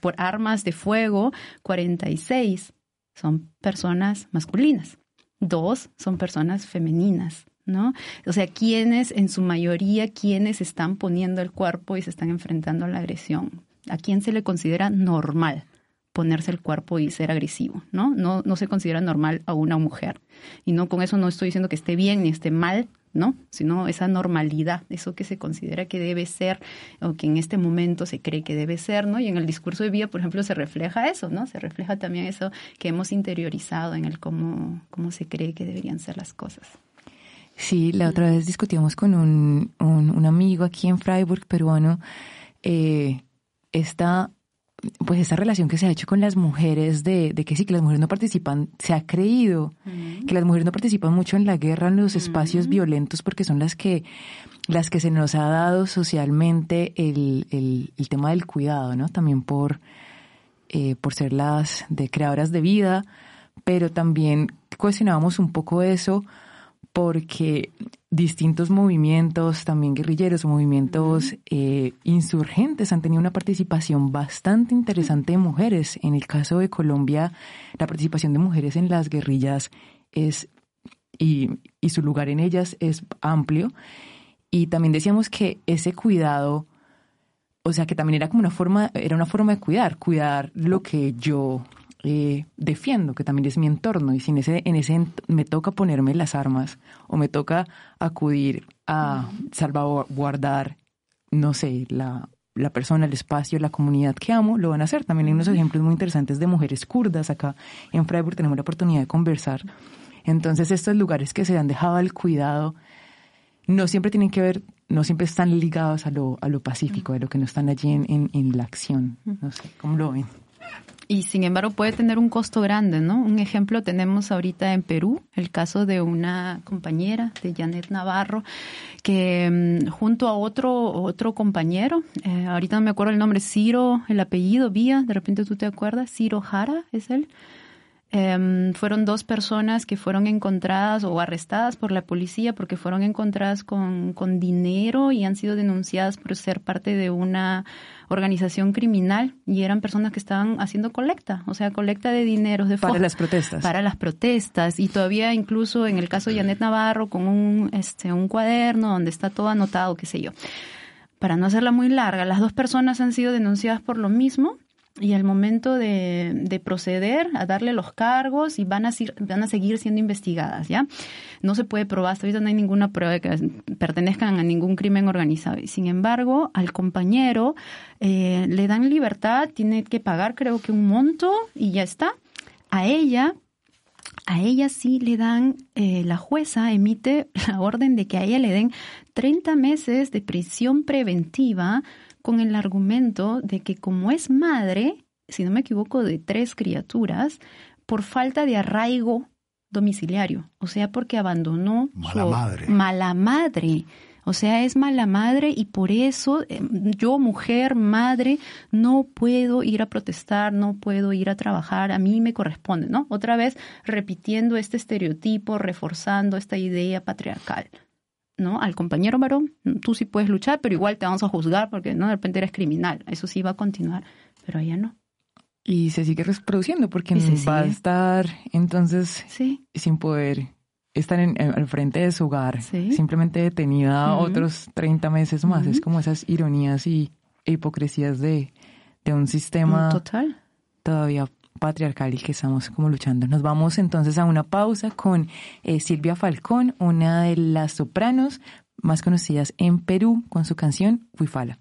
por armas de fuego, 46 son personas masculinas, dos son personas femeninas. ¿No? O sea, quienes, en su mayoría, quienes están poniendo el cuerpo y se están enfrentando a la agresión. ¿A quién se le considera normal ponerse el cuerpo y ser agresivo? ¿no? No, no se considera normal a una mujer. Y no con eso no estoy diciendo que esté bien ni esté mal, ¿no? Sino esa normalidad, eso que se considera que debe ser o que en este momento se cree que debe ser, ¿no? Y en el discurso de vida, por ejemplo, se refleja eso, ¿no? Se refleja también eso que hemos interiorizado en el cómo, cómo se cree que deberían ser las cosas. Sí, la otra vez discutíamos con un, un, amigo aquí en Freiburg, peruano, eh, esta, pues esta relación que se ha hecho con las mujeres de, de que sí, que las mujeres no participan, se ha creído que las mujeres no participan mucho en la guerra, en los espacios violentos, porque son las que, las que se nos ha dado socialmente el, el, el tema del cuidado, ¿no? También por, eh, por ser las de creadoras de vida, pero también cuestionábamos un poco eso porque distintos movimientos, también guerrilleros, movimientos eh, insurgentes han tenido una participación bastante interesante de mujeres. En el caso de Colombia, la participación de mujeres en las guerrillas es, y, y su lugar en ellas es amplio. Y también decíamos que ese cuidado, o sea, que también era como una forma, era una forma de cuidar, cuidar lo que yo eh, defiendo, que también es mi entorno, y si en ese, en ese me toca ponerme las armas o me toca acudir a salvaguardar, no sé, la, la persona, el espacio, la comunidad que amo, lo van a hacer. También hay unos ejemplos muy interesantes de mujeres kurdas. Acá en Freiburg tenemos la oportunidad de conversar. Entonces, estos lugares que se han dejado al cuidado no siempre tienen que ver, no siempre están ligados a lo, a lo pacífico, a lo que no están allí en, en, en la acción. No sé, ¿cómo lo ven? Y sin embargo puede tener un costo grande, ¿no? Un ejemplo tenemos ahorita en Perú, el caso de una compañera, de Janet Navarro, que mm, junto a otro, otro compañero, eh, ahorita no me acuerdo el nombre, Ciro, el apellido, Vía, de repente tú te acuerdas, Ciro Jara es él. Em, fueron dos personas que fueron encontradas o arrestadas por la policía porque fueron encontradas con, con dinero y han sido denunciadas por ser parte de una organización criminal y eran personas que estaban haciendo colecta, o sea, colecta de dinero de para las protestas. Para las protestas y todavía incluso en el caso de Janet Navarro con un este un cuaderno donde está todo anotado, qué sé yo. Para no hacerla muy larga, las dos personas han sido denunciadas por lo mismo y al momento de, de, proceder a darle los cargos y van a, van a seguir siendo investigadas, ¿ya? No se puede probar, hasta ahorita no hay ninguna prueba de que pertenezcan a ningún crimen organizado. Sin embargo, al compañero eh, le dan libertad, tiene que pagar creo que un monto y ya está. A ella, a ella sí le dan, eh, la jueza emite la orden de que a ella le den 30 meses de prisión preventiva con el argumento de que como es madre, si no me equivoco, de tres criaturas, por falta de arraigo domiciliario, o sea, porque abandonó mala madre. Mala madre. O sea, es mala madre y por eso em, yo, mujer, madre, no puedo ir a protestar, no puedo ir a trabajar, a mí me corresponde, ¿no? Otra vez repitiendo este estereotipo, reforzando esta idea patriarcal. ¿No? Al compañero varón, tú sí puedes luchar, pero igual te vamos a juzgar porque no de repente eres criminal. Eso sí va a continuar, pero ella no. Y se sigue reproduciendo porque va a estar entonces sin poder estar en, al frente de su hogar, simplemente detenida otros 30 meses más. Es como esas ironías y hipocresías de, de un sistema Total. todavía patriarcal y que estamos como luchando. Nos vamos entonces a una pausa con eh, Silvia Falcón, una de las sopranos más conocidas en Perú, con su canción Huifala.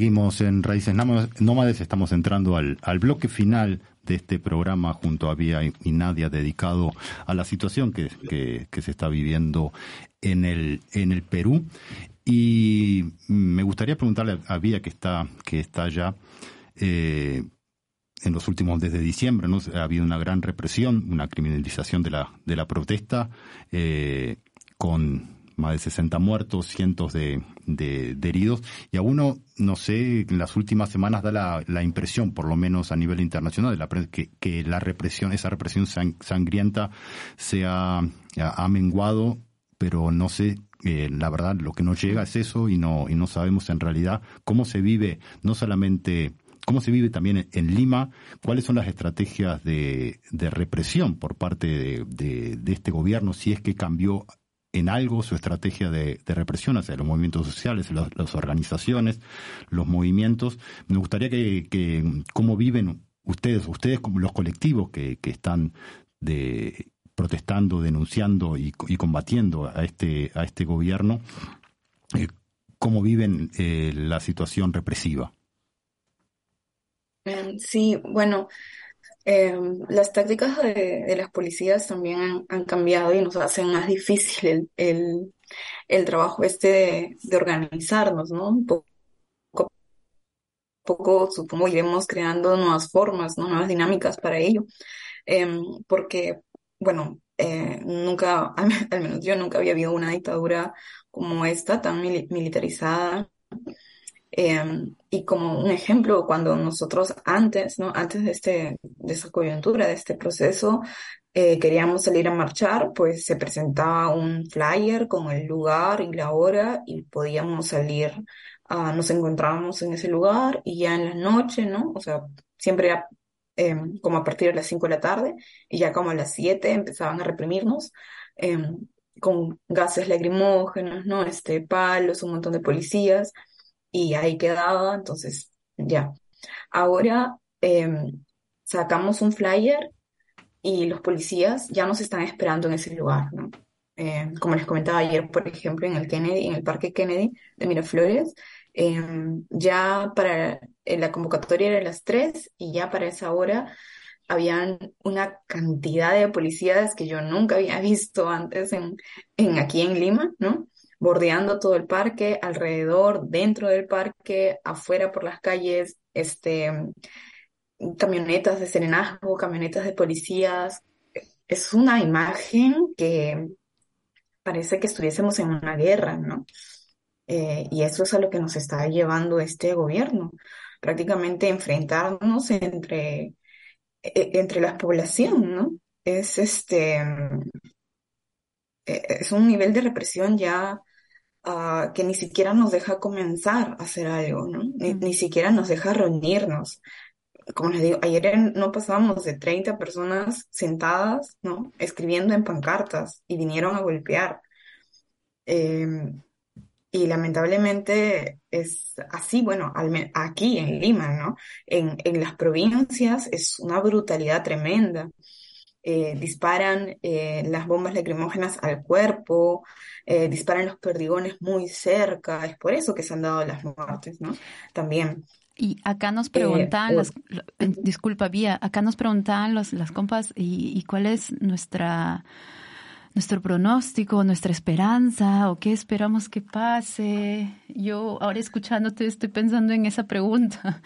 Seguimos en Raíces Nómades, estamos entrando al, bloque final de este programa junto a Vía y Nadia dedicado a la situación que, se está viviendo en el, en el Perú. Y me gustaría preguntarle a Vía que está, que está allá, eh, en los últimos, desde diciembre, ¿no? Ha habido una gran represión, una criminalización de la, de la protesta, eh, con más de 60 muertos, cientos de, de, heridos, y a uno, no sé, en las últimas semanas da la, impresión, por lo menos a nivel internacional, de la, que, que la represión, esa represión sangrienta se ha, ha menguado, pero no sé eh, la verdad lo que nos llega es eso y no y no sabemos en realidad cómo se vive no solamente cómo se vive también en Lima, cuáles son las estrategias de, represión por parte de, este gobierno, si es que cambió en algo su estrategia de, represión hacia los movimientos sociales, las organizaciones, los movimientos. Me gustaría que, cómo viven ustedes, ustedes como los colectivos que, están de, protestando, denunciando y, combatiendo a este, a este gobierno, eh, cómo viven eh, la situación represiva. Em, sí, bueno, em, las tácticas de, las policías también han, cambiado y nos hacen más difícil el, el, trabajo este de, organizarnos, ¿no? Poco, poco, supongo, iremos creando nuevas formas, ¿no? Nuevas dinámicas para ello. Em, porque, bueno, eh, nunca, al menos yo nunca había habido una dictadura como esta, tan militarizada Em, y como un ejemplo, cuando nosotros antes, ¿no? Antes de, este, de esa coyuntura, de este proceso, eh, queríamos salir a marchar, pues se presentaba un flyer con el lugar y la hora y podíamos salir, nos encontrábamos en ese lugar y ya en la noche, ¿no? O sea, siempre era em, como a partir de las 5 de la tarde y ya como a las 7 empezaban a reprimirnos. Em, con gases lacrimógenos, ¿no? Este, palos, un montón de policías y ahí quedaba, entonces ya. Ahora em, sacamos un flyer y los policías ya nos están esperando en ese lugar, ¿no? Em, como les comentaba ayer, por ejemplo, en el Kennedy, en el Parque Kennedy de Miraflores, em, ya para la convocatoria era las 3 y ya para esa hora habían una cantidad de policías que yo nunca había visto antes en, en aquí en Lima, ¿no? Bordeando todo el parque, alrededor, dentro del parque, afuera por las calles, este, camionetas de serenazgo, camionetas de policías. Es una imagen que parece que estuviésemos en una guerra, ¿no? Eh, y eso es a lo que nos está llevando este gobierno, prácticamente enfrentarnos entre, e, entre la población, ¿no? Es este, e, es un nivel de represión ya Ah, que ni siquiera nos deja comenzar a hacer algo, ¿no? Ni, siquiera nos deja reunirnos. Como les digo, ayer no pasábamos de 30 personas sentadas, ¿no? Escribiendo en pancartas y vinieron a golpear. Em, y lamentablemente es así, bueno, aquí en Lima, ¿no? En, en las provincias es una brutalidad tremenda. Eh, disparan eh, las bombas lacrimógenas al cuerpo, eh, disparan los perdigones muy cerca, es por eso que se han dado las muertes, ¿no? También. Y acá nos preguntaban, las, disculpa, Vía, acá nos preguntaban los, las compas, y, cuál es nuestra nuestro pronóstico, nuestra esperanza o qué esperamos que pase. Yo ahora escuchándote estoy pensando en esa pregunta.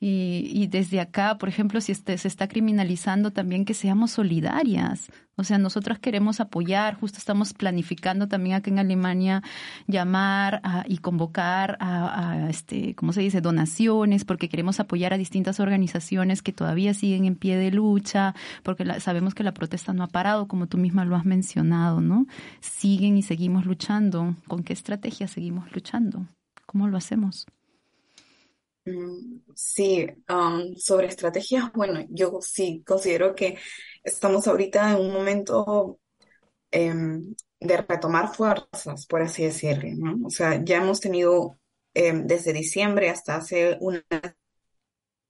Y, y desde acá, por ejemplo, si este, se está criminalizando también que seamos solidarias. O sea, nosotras queremos apoyar, justo estamos planificando también aquí en Alemania llamar y convocar a, a, este, ¿cómo se dice?, donaciones, porque queremos apoyar a distintas organizaciones que todavía siguen en pie de lucha, porque sabemos que la protesta no ha parado, como tú misma lo has mencionado, ¿no? Siguen y seguimos luchando. ¿Con qué estrategia seguimos luchando? ¿Cómo lo hacemos? Sí, um, sobre estrategias, bueno, yo sí considero que estamos ahorita en un momento em, de retomar fuerzas, por así decirlo, ¿no? O sea, ya hemos tenido em, desde diciembre hasta hace una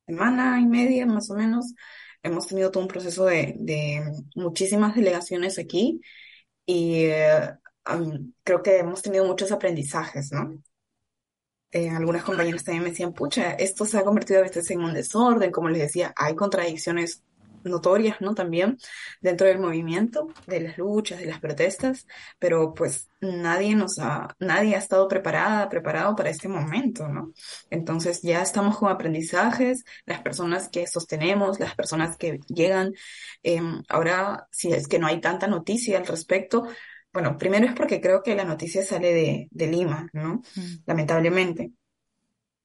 semana y media más o menos, hemos tenido todo un proceso de, muchísimas delegaciones aquí y eh, creo que hemos tenido muchos aprendizajes, ¿no? Eh, algunas compañeras también me decían, pucha, esto se ha convertido a veces en un desorden, como les decía, hay contradicciones notorias, ¿no? También dentro del movimiento, de las luchas, de las protestas, pero pues nadie nos ha, nadie ha estado preparada, preparado para este momento, ¿no? Entonces ya estamos con aprendizajes, las personas que sostenemos, las personas que llegan, em, ahora si es que no hay tanta noticia al respecto, bueno, primero es porque creo que la noticia sale de, de Lima, ¿no? Lamentablemente.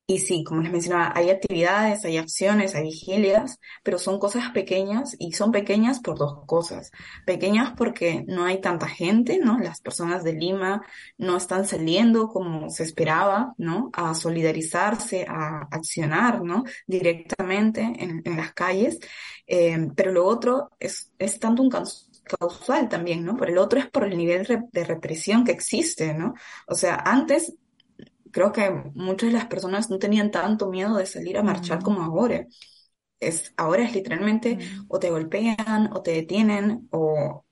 Y sí, como les mencionaba, hay actividades, hay acciones, hay vigilias, pero son cosas pequeñas y son pequeñas por dos cosas. Pequeñas porque no hay tanta gente, ¿no? Las personas de Lima no están saliendo como se esperaba, ¿no? A solidarizarse, a accionar, ¿no? Directamente en, en las calles. Eh, pero lo otro es, es tanto un causal también, ¿no? Por el otro es por el nivel de represión que existe, ¿no? O sea, antes creo que muchas de las personas no tenían tanto miedo de salir a marchar como ahora. Es, ahora es literalmente o te golpean o te detienen o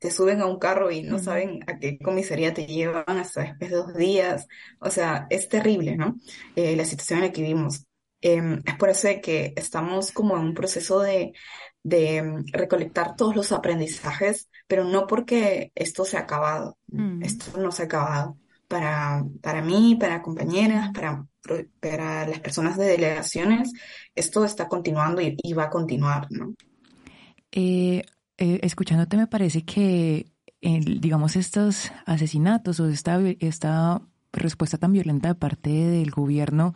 te suben a un carro y no saben a qué comisaría te llevan hasta después de dos días. O sea, es terrible, ¿no? Eh, la situación en la que vivimos. Em, es por eso que estamos como en un proceso de, de em, recolectar todos los aprendizajes, pero no porque esto se ha acabado. Esto no se ha acabado para, para mí, para compañeras, para, para las personas de delegaciones, esto está continuando y, va a continuar, ¿no? Eh, eh, escuchándote me parece que, digamos, estos asesinatos o esta, esta respuesta tan violenta de parte del gobierno,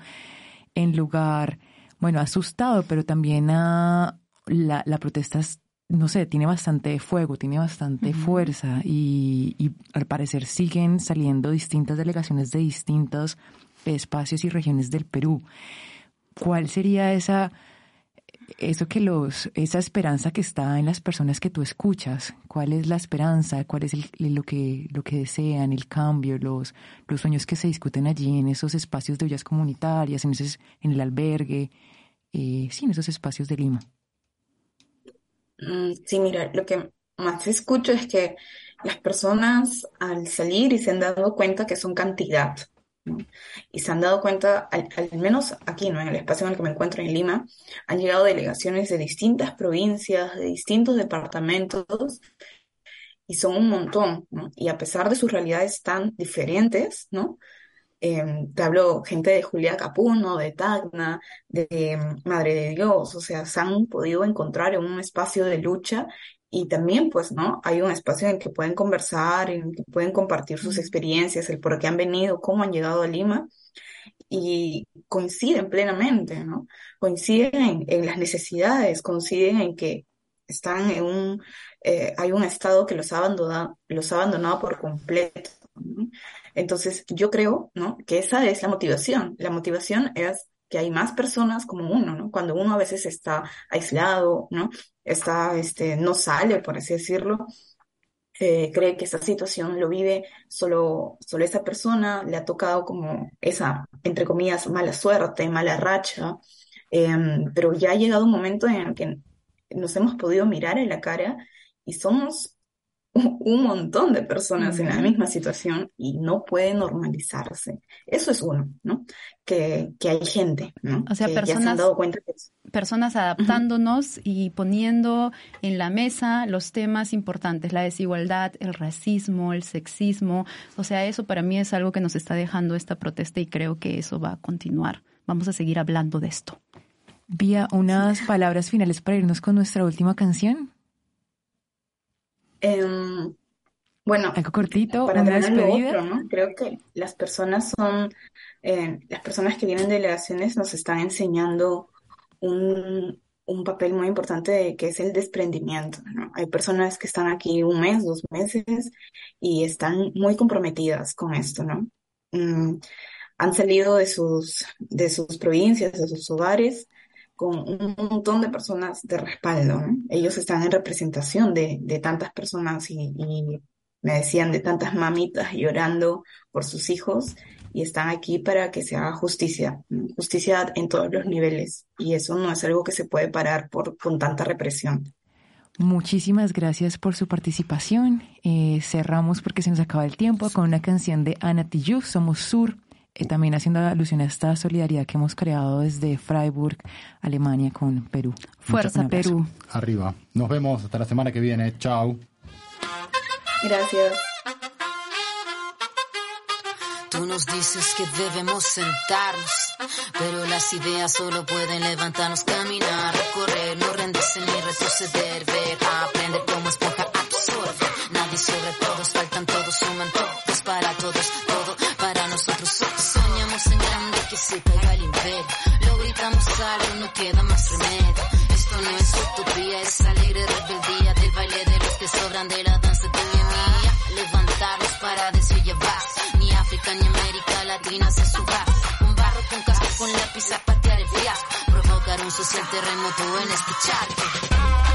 en lugar, bueno, asustado, pero también a la, la protesta no sé, tiene bastante fuego, tiene bastante fuerza y, al parecer siguen saliendo distintas delegaciones de distintos espacios y regiones del Perú. ¿Cuál sería esa, eso que los, esa esperanza que está en las personas que tú escuchas? ¿Cuál es la esperanza? ¿Cuál es lo que, lo que desean, el cambio, los, los sueños que se discuten allí en esos espacios de ollas comunitarias, en, en el albergue, eh, sí, en esos espacios de Lima? Mm, sí, mira, lo que más escucho es que las personas al salir y se han dado cuenta que son cantidad. Y se han dado cuenta, al, menos aquí, ¿no? En el espacio en el que me encuentro en Lima, han llegado delegaciones de distintas provincias, de distintos departamentos, y son un montón. Y a pesar de sus realidades tan diferentes, ¿no? Em, te hablo gente de Julia Capuno, de Tacna, de em, Madre de Dios, o sea, se han podido encontrar en un espacio de lucha y también, pues, ¿no? Hay un espacio en el que pueden conversar, en el que pueden compartir sus experiencias, el por qué han venido, cómo han llegado a Lima y coinciden plenamente, ¿no? Coinciden en, las necesidades, coinciden en que están en un, eh, hay un estado que los ha abandonado, los ha abandonado por completo. Entonces, yo creo, ¿no? Que esa es la motivación. La motivación es que hay más personas como uno, ¿no? Cuando uno a veces está aislado, ¿no? Está, este, no sale, por así decirlo, eh, cree que esa situación lo vive solo, solo esa persona, le ha tocado como esa, entre comillas, mala suerte, mala racha, em, pero ya ha llegado un momento en que nos hemos podido mirar en la cara y somos un montón de personas en la misma situación y no puede normalizarse. Eso es uno, ¿no? Que, que hay gente, ¿no? O sea, que personas, ya se han dado cuenta que personas adaptándonos y poniendo en la mesa los temas importantes, la desigualdad, el racismo, el sexismo. O sea, eso para mí es algo que nos está dejando esta protesta y creo que eso va a continuar. Vamos a seguir hablando de esto. Vía, unas palabras finales para irnos con nuestra última canción. Em, bueno, algo cortito, para una despedida. Otro, ¿no? Creo que las personas son, eh, las personas que vienen de delegaciones nos están enseñando un, un papel muy importante que es el desprendimiento, ¿no? Hay personas que están aquí un mes, dos meses y están muy comprometidas con esto, ¿no? Mm, han salido de sus, de sus provincias, de sus hogares con un montón de personas de respaldo. ¿no? Ellos están en representación de, de tantas personas y, y, me decían de tantas mamitas llorando por sus hijos y están aquí para que se haga justicia, justicia en todos los niveles. Y eso no es algo que se puede parar por, con tanta represión. Muchísimas gracias por su participación. Eh, cerramos porque se nos acaba el tiempo con una canción de Ana Tijoux, Somos Sur también haciendo alusión a esta solidaridad que hemos creado desde Freiburg, Alemania, con Perú. Fuerza. Perú. Arriba. Nos vemos hasta la semana que viene. Chao. Gracias. Tú nos dices que debemos sentarnos, pero las ideas solo pueden levantarnos, caminar, correr, no rendirse ni retroceder, ver, aprender como esponja absorbe. Nadie sobre todos, faltan todos, suman todos para todos, todo para nosotros. Soñamos en grande que se caiga el imperio, lo gritamos algo, no queda más remedio. Esto no es utopía, es alegre rebeldía del baile de los que sobran de la danza de mi mía. Levantarnos para basta. Ni África ni América Latina se suba. Un barro con casco con lápiz a patear el fiasco. Provocar un social terremoto en este.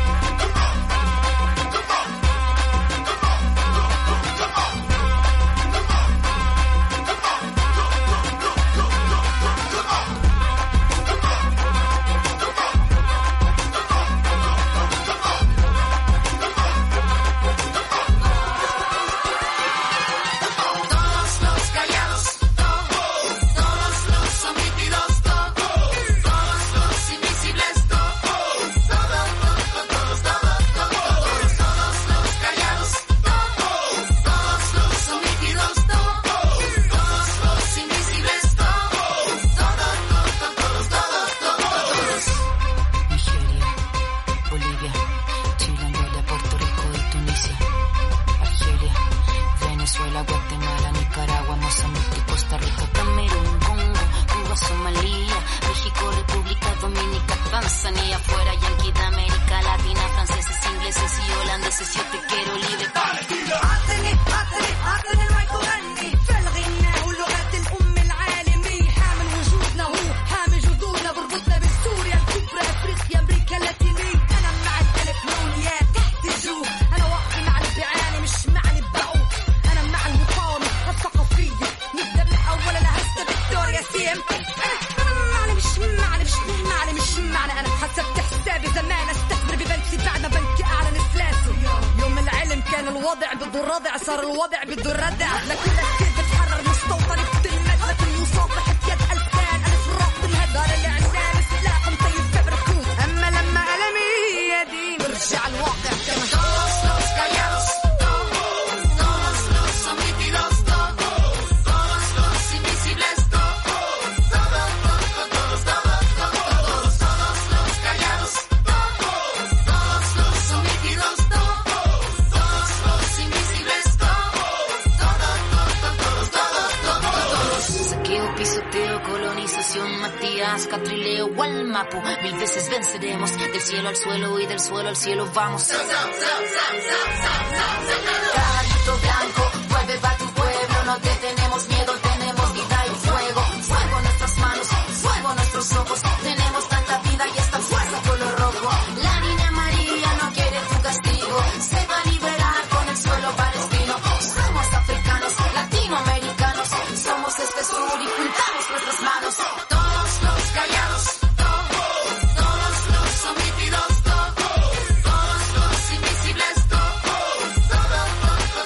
tanzanía, fuera yanqui de América Latina, franceses, ingleses y holandeses, yo te quiero libre. Palestina, صار الوضع بده الردع لكل cielo al suelo y del suelo al cielo vamos.